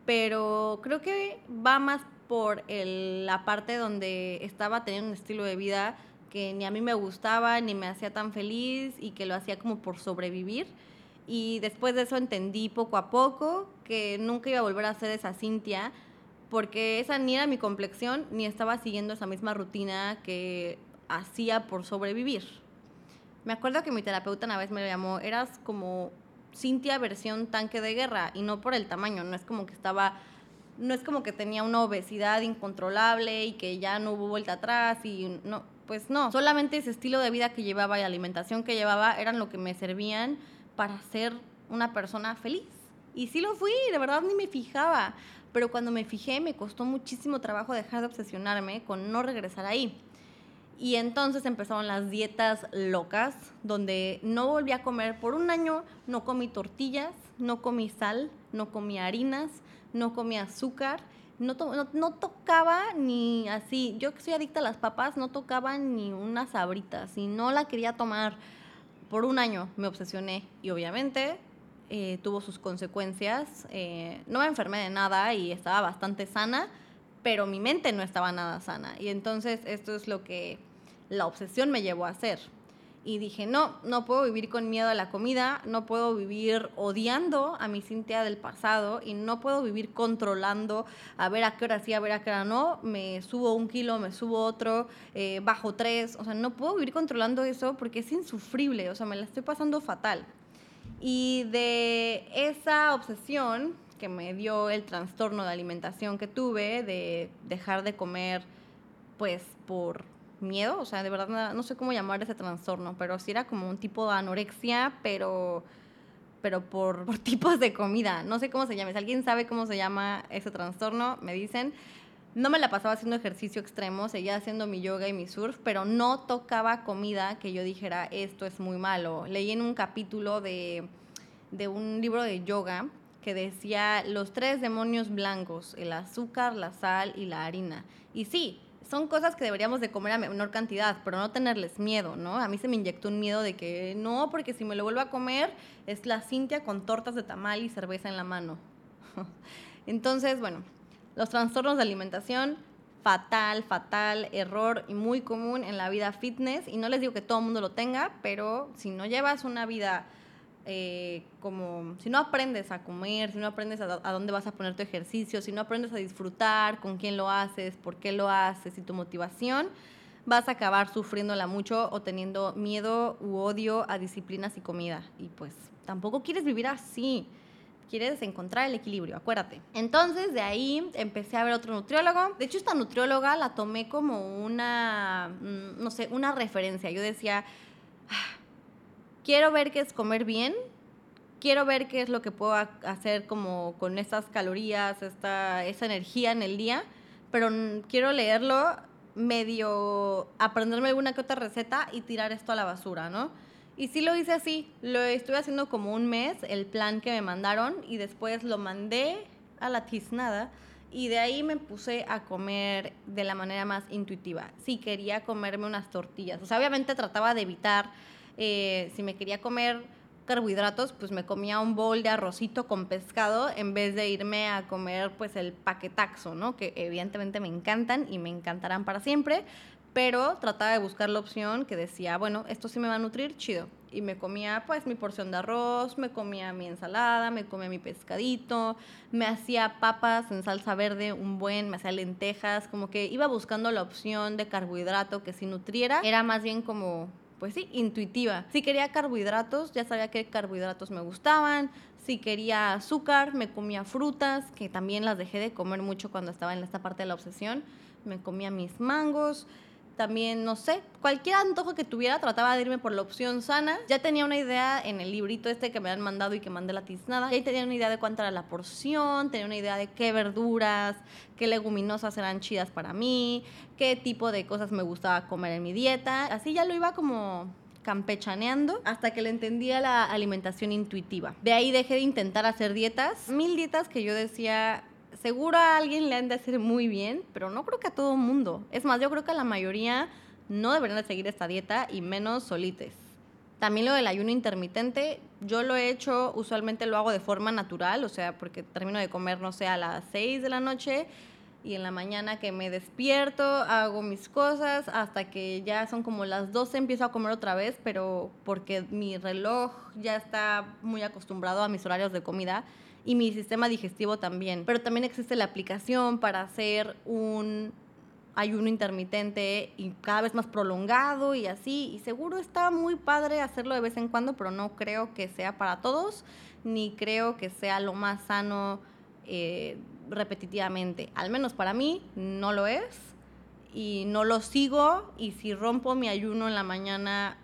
S1: pero creo que va más por la parte donde estaba teniendo un estilo de vida que ni a mí me gustaba, ni me hacía tan feliz y que lo hacía como por sobrevivir. Y después de eso entendí poco a poco que nunca iba a volver a ser esa Cintia, porque esa ni era mi complexión, ni estaba siguiendo esa misma rutina que hacía por sobrevivir. Me acuerdo que mi terapeuta una vez me llamó, eras como Cintia versión tanque de guerra y no por el tamaño, no es como que estaba no es como que tenía una obesidad incontrolable y que ya no hubo vuelta atrás y no, pues no, solamente ese estilo de vida que llevaba y alimentación que llevaba eran lo que me servían para ser una persona feliz. Y sí lo fui, de verdad ni me fijaba, pero cuando me fijé me costó muchísimo trabajo dejar de obsesionarme con no regresar ahí. Y entonces empezaron las dietas locas, donde no volví a comer por un año, no comí tortillas, no comí sal, no comí harinas, no comía azúcar, no, no, tocaba ni así, yo que soy adicta a las papas, no tocaba ni unas sabritas y no la quería tomar. Por un año me obsesioné y obviamente eh, tuvo sus consecuencias. Eh, no me enfermé de nada y estaba bastante sana, pero mi mente no estaba nada sana. Y entonces esto es lo que la obsesión me llevó a hacer y dije, no, no puedo vivir con miedo a la comida, no puedo vivir odiando a mi Cintia del pasado y no puedo vivir controlando a ver a qué hora sí, a ver a qué hora no, me subo un kilo, me subo otro, eh, bajo tres, o sea, no puedo vivir controlando eso porque es insufrible, o sea, me la estoy pasando fatal. Y de esa obsesión que me dio el trastorno de alimentación que tuve, de dejar de comer, pues por miedo, o sea, de verdad no sé cómo llamar ese trastorno, pero sí era como un tipo de anorexia, pero, pero por, por tipos de comida. No sé cómo se llama. Si alguien sabe cómo se llama ese trastorno, me dicen. No me la pasaba haciendo ejercicio extremo, seguía haciendo mi yoga y mi surf, pero no tocaba comida que yo dijera, esto es muy malo. Leí en un capítulo de, de un libro de yoga que decía los tres demonios blancos, el azúcar, la sal y la harina. Y sí, son cosas que deberíamos de comer a menor cantidad, pero no tenerles miedo, ¿no? A mí se me inyectó un miedo de que no, porque si me lo vuelvo a comer es la Cintia con tortas de tamal y cerveza en la mano. Entonces, bueno, los trastornos de alimentación, fatal, fatal, error y muy común en la vida fitness. Y no les digo que todo el mundo lo tenga, pero si no llevas una vida eh, como si no aprendes a comer, si no aprendes a, dónde vas a poner tu ejercicio, si no aprendes a disfrutar, con quién lo haces, por qué lo haces y tu motivación, vas a acabar sufriéndola mucho o teniendo miedo u odio a disciplinas y comida. Y pues tampoco quieres vivir así. Quieres encontrar el equilibrio, acuérdate. Entonces, de ahí empecé a ver otro nutriólogo. De hecho, esta nutrióloga la tomé como una, mm, no sé, una referencia. Yo decía, ah, quiero ver qué es comer bien, quiero ver qué es lo que puedo hacer como con estas calorías, esta, esa energía en el día, pero quiero leerlo medio aprenderme alguna que otra receta y tirar esto a la basura, ¿no? Y sí lo hice así, lo estuve haciendo como un mes, el plan que me mandaron, y después lo mandé a la tiznada, y de ahí me puse a comer de la manera más intuitiva. Sí, quería comerme unas tortillas. O sea, obviamente trataba de evitar eh, si me quería comer carbohidratos, pues me comía un bowl de arrocito con pescado en vez de irme a comer pues el paquetaxo, ¿no? Que evidentemente me encantan y me encantarán para siempre, pero trataba de buscar la opción que decía, bueno, esto sí me va a nutrir, chido. Y me comía pues mi porción de arroz, me comía mi ensalada, me comía mi pescadito, me hacía papas en salsa verde, un buen, me hacía lentejas, como que iba buscando la opción de carbohidrato que sí nutriera. Era más bien como pues sí, intuitiva. Si quería carbohidratos, ya sabía qué carbohidratos me gustaban. Si quería azúcar, me comía frutas, que también las dejé de comer mucho cuando estaba en esta parte de la obsesión. Me comía mis mangos también, no sé, cualquier antojo que tuviera trataba de irme por la opción sana. Ya tenía una idea en el librito este que me han mandado y que mandé la tiznada. Ya tenía una idea de cuánta era la porción, tenía una idea de qué verduras, qué leguminosas eran chidas para mí, qué tipo de cosas me gustaba comer en mi dieta. Así ya lo iba como campechaneando hasta que le entendía la alimentación intuitiva. De ahí dejé de intentar hacer dietas. Mil dietas que yo decía, seguro a alguien le han de hacer muy bien, pero no creo que a todo mundo. Es más, yo creo que a la mayoría no deberían de seguir esta dieta y menos solites. También lo del ayuno intermitente, yo lo he hecho, usualmente lo hago de forma natural, o sea, porque termino de comer, no sé, a las 6 de la noche y en la mañana que me despierto, hago mis cosas, hasta que ya son como las 12 empiezo a comer otra vez, pero porque mi reloj ya está muy acostumbrado a mis horarios de comida y mi sistema digestivo también. Pero también existe la aplicación para hacer un ayuno intermitente y cada vez más prolongado y así. Y seguro está muy padre hacerlo de vez en cuando, pero no creo que sea para todos, ni creo que sea lo más sano eh, repetitivamente. Al menos para mí no lo es y no lo sigo y si rompo mi ayuno en la mañana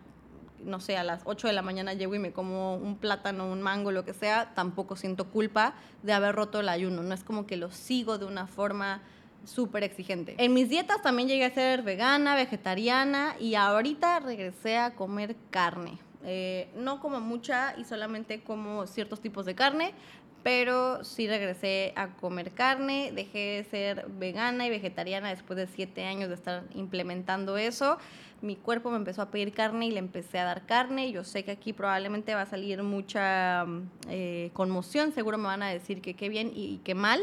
S1: no sé, a las 8 de la mañana llego y me como un plátano, un mango, lo que sea, tampoco siento culpa de haber roto el ayuno. No es como que lo sigo de una forma súper exigente. En mis dietas también llegué a ser vegana, vegetariana y ahorita regresé a comer carne. Eh, no como mucha y solamente como ciertos tipos de carne, pero sí regresé a comer carne, dejé de ser vegana y vegetariana después de siete años de estar implementando eso. Mi cuerpo me empezó a pedir carne y le empecé a dar carne. Yo sé que aquí probablemente va a salir mucha eh, conmoción, seguro me van a decir que qué bien y qué mal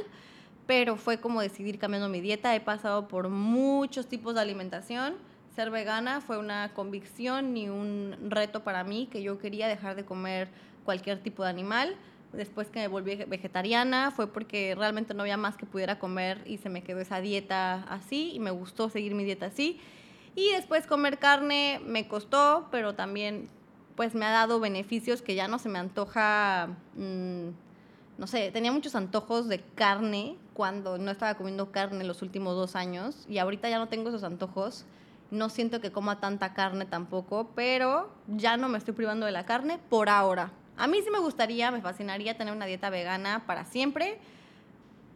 S1: pero fue como decidir cambiando mi dieta. He pasado por muchos tipos de alimentación. Ser vegana fue una convicción y un reto para mí que yo quería dejar de comer cualquier tipo de animal. Después que me volví vegetariana fue porque realmente no había más que pudiera comer y se me quedó esa dieta así y me gustó seguir mi dieta así. Y después comer carne me costó, pero también pues me ha dado beneficios que ya no se me antoja... Mmm, no sé, tenía muchos antojos de carne cuando no estaba comiendo carne los últimos dos años y ahorita ya no tengo esos antojos. No siento que coma tanta carne tampoco, pero ya no me estoy privando de la carne por ahora. A mí sí me gustaría, me fascinaría tener una dieta vegana para siempre,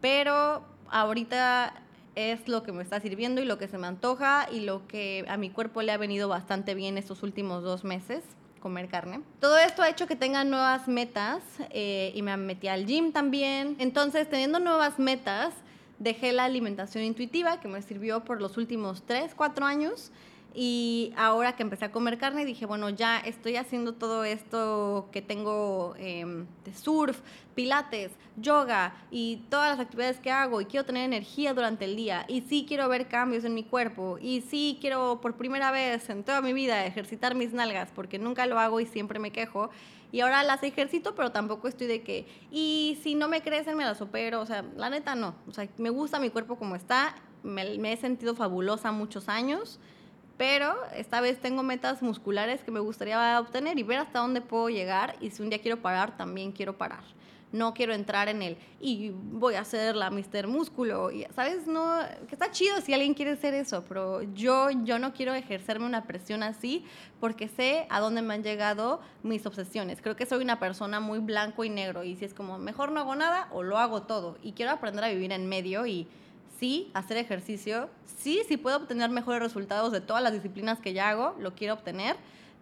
S1: pero ahorita es lo que me está sirviendo y lo que se me antoja y lo que a mi cuerpo le ha venido bastante bien estos últimos dos meses comer carne. Todo esto ha hecho que tenga nuevas metas eh, y me metí al gym también. Entonces, teniendo nuevas metas, dejé la alimentación intuitiva que me sirvió por los últimos 3, 4 años y ahora que empecé a comer carne, dije, bueno, ya estoy haciendo todo esto que tengo em, de surf, pilates, yoga y todas las actividades que hago y quiero tener energía durante el día y sí quiero ver cambios en mi cuerpo y sí quiero por primera vez en toda mi vida ejercitar mis nalgas porque nunca lo hago y siempre me quejo. Y ahora las ejercito, pero tampoco estoy de que, y si no me crecen, me las opero. O sea, la neta no. O sea, me gusta mi cuerpo como está. Me, me he sentido fabulosa muchos años pero esta vez tengo metas musculares que me gustaría obtener y ver hasta dónde puedo llegar y si un día quiero parar, también quiero parar. No quiero entrar en el y voy a hacer la Mister Músculo, y, ¿sabes? No, que está chido si alguien quiere hacer eso, pero yo, yo no quiero ejercerme una presión así porque sé a dónde me han llegado mis obsesiones. Creo que soy una persona muy blanco y negro y si es como mejor no hago nada o lo hago todo y quiero aprender a vivir en medio y sí, hacer ejercicio, sí, sí puedo obtener mejores resultados de todas las disciplinas que ya hago, lo quiero obtener,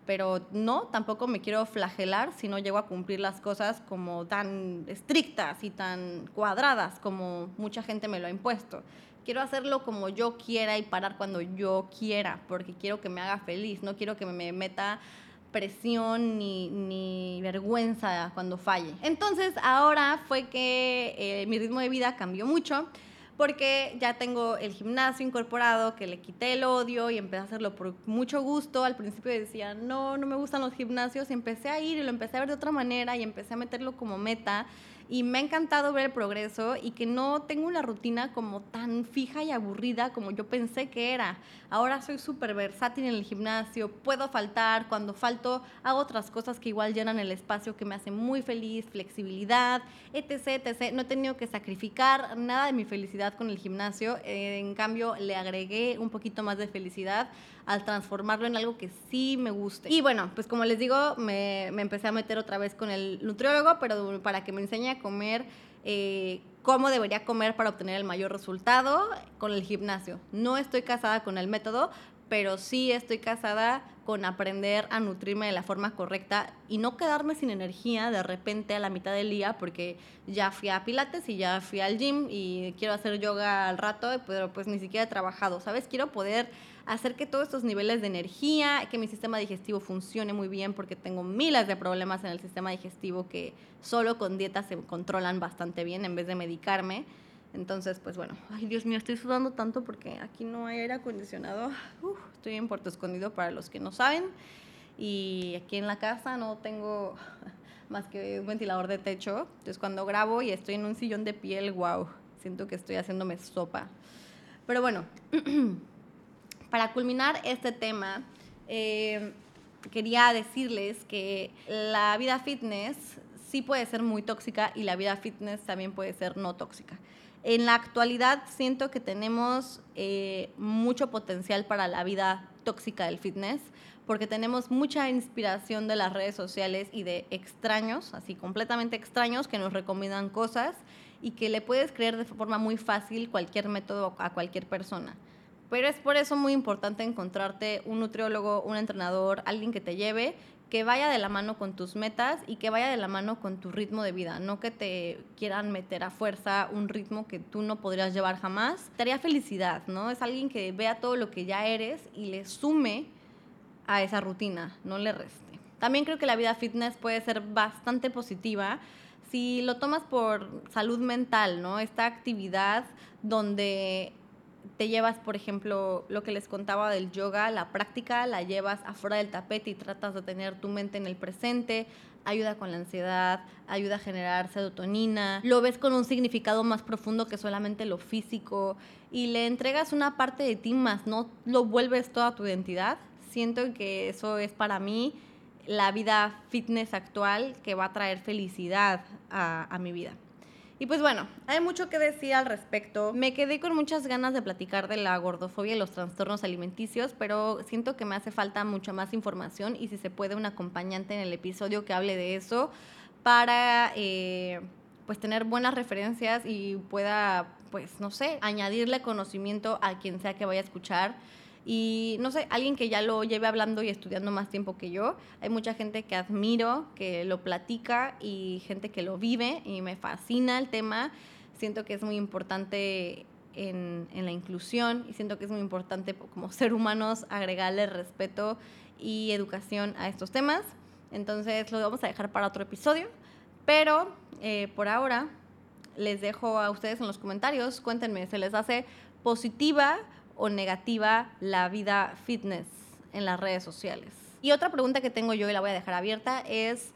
S1: pero no, tampoco me quiero flagelar si no llego a cumplir las cosas como tan estrictas y tan cuadradas como mucha gente me lo ha impuesto. Quiero hacerlo como yo quiera y parar cuando yo quiera, porque quiero que me haga feliz, no quiero que me meta presión ni, ni, vergüenza cuando falle. Entonces ahora fue que eh, mi ritmo de vida cambió mucho porque ya tengo el gimnasio incorporado, que le quité el odio y empecé a hacerlo por mucho gusto. Al principio decía, no, no me gustan los gimnasios y empecé a ir y lo empecé a ver de otra manera y empecé a meterlo como meta y me ha encantado ver el progreso y que no tengo una rutina como tan fija y aburrida como yo pensé que era. Ahora soy súper versátil en el gimnasio, puedo faltar, cuando falto hago otras cosas que igual llenan el espacio que me hacen muy feliz, flexibilidad, etc, etc. No he tenido que sacrificar nada de mi felicidad con el gimnasio, en cambio le agregué un poquito más de felicidad al transformarlo en algo que sí me guste. Y bueno, pues como les digo, me, me empecé a meter otra vez con el nutriólogo, pero para que me enseñe a comer eh, cómo debería comer para obtener el mayor resultado con el gimnasio. No estoy casada con el método, pero sí estoy casada con aprender a nutrirme de la forma correcta y no quedarme sin energía de repente a la mitad del día porque ya fui a pilates y ya fui al gym y quiero hacer yoga al rato, pero pues ni siquiera he trabajado, ¿sabes? Quiero poder hacer que todos estos niveles de energía, que mi sistema digestivo funcione muy bien porque tengo miles de problemas en el sistema digestivo que solo con dieta se controlan bastante bien en vez de medicarme. Entonces, pues bueno, ay Dios mío, estoy sudando tanto porque aquí no hay aire acondicionado. estoy en Puerto Escondido para los que no saben. Y aquí en la casa no tengo más que un ventilador de techo. Entonces cuando grabo y estoy en un sillón de piel, wow, siento que estoy haciéndome sopa. Pero bueno, para culminar este tema, eh, quería decirles que la vida fitness sí puede ser muy tóxica y la vida fitness también puede ser no tóxica. En la actualidad siento que tenemos eh, mucho potencial para la vida tóxica del fitness porque tenemos mucha inspiración de las redes sociales y de extraños, así completamente extraños, que nos recomiendan cosas y que le puedes creer de forma muy fácil cualquier método a cualquier persona. Pero es por eso muy importante encontrarte un nutriólogo, un entrenador, alguien que te lleve, que vaya de la mano con tus metas y que vaya de la mano con tu ritmo de vida, no que te quieran meter a fuerza un ritmo que tú no podrías llevar jamás. Te felicidad, ¿no? Es alguien que vea todo lo que ya eres y le sume a esa rutina, no le reste. También creo que la vida fitness puede ser bastante positiva si lo tomas por salud mental, ¿no? Esta actividad donde te llevas, por ejemplo, lo que les contaba del yoga, la práctica la llevas afuera del tapete y tratas de tener tu mente en el presente, ayuda con la ansiedad, ayuda a generar serotonina, lo ves con un significado más profundo que solamente lo físico y le entregas una parte de ti más, no lo vuelves toda tu identidad, siento que eso es para mí la vida fitness actual que va a traer felicidad a, mi vida. Y pues bueno, hay mucho que decir al respecto. Me quedé con muchas ganas de platicar de la gordofobia y los trastornos alimenticios, pero siento que me hace falta mucha más información y si se puede un acompañante en el episodio que hable de eso para eh, pues tener buenas referencias y pueda pues no sé, añadirle conocimiento a quien sea que vaya a escuchar y no sé, alguien que ya lo lleve hablando y estudiando más tiempo que yo. Hay mucha gente que admiro, que lo platica y gente que lo vive y me fascina el tema. Siento que es muy importante en, en la inclusión y siento que es muy importante como ser humanos agregarle respeto y educación a estos temas. Entonces lo vamos a dejar para otro episodio. Pero eh, por ahora les dejo a ustedes en los comentarios. Cuéntenme, ¿se les hace positiva o negativa la vida fitness en las redes sociales. Y otra pregunta que tengo yo y la voy a dejar abierta es,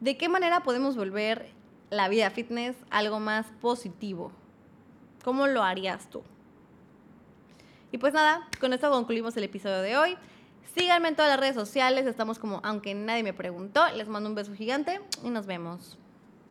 S1: ¿de qué manera podemos volver la vida fitness algo más positivo? ¿Cómo lo harías tú? Y pues nada, con esto concluimos el episodio de hoy. Síganme en todas las redes sociales, estamos como aunque nadie me preguntó. Les mando un beso gigante y nos vemos.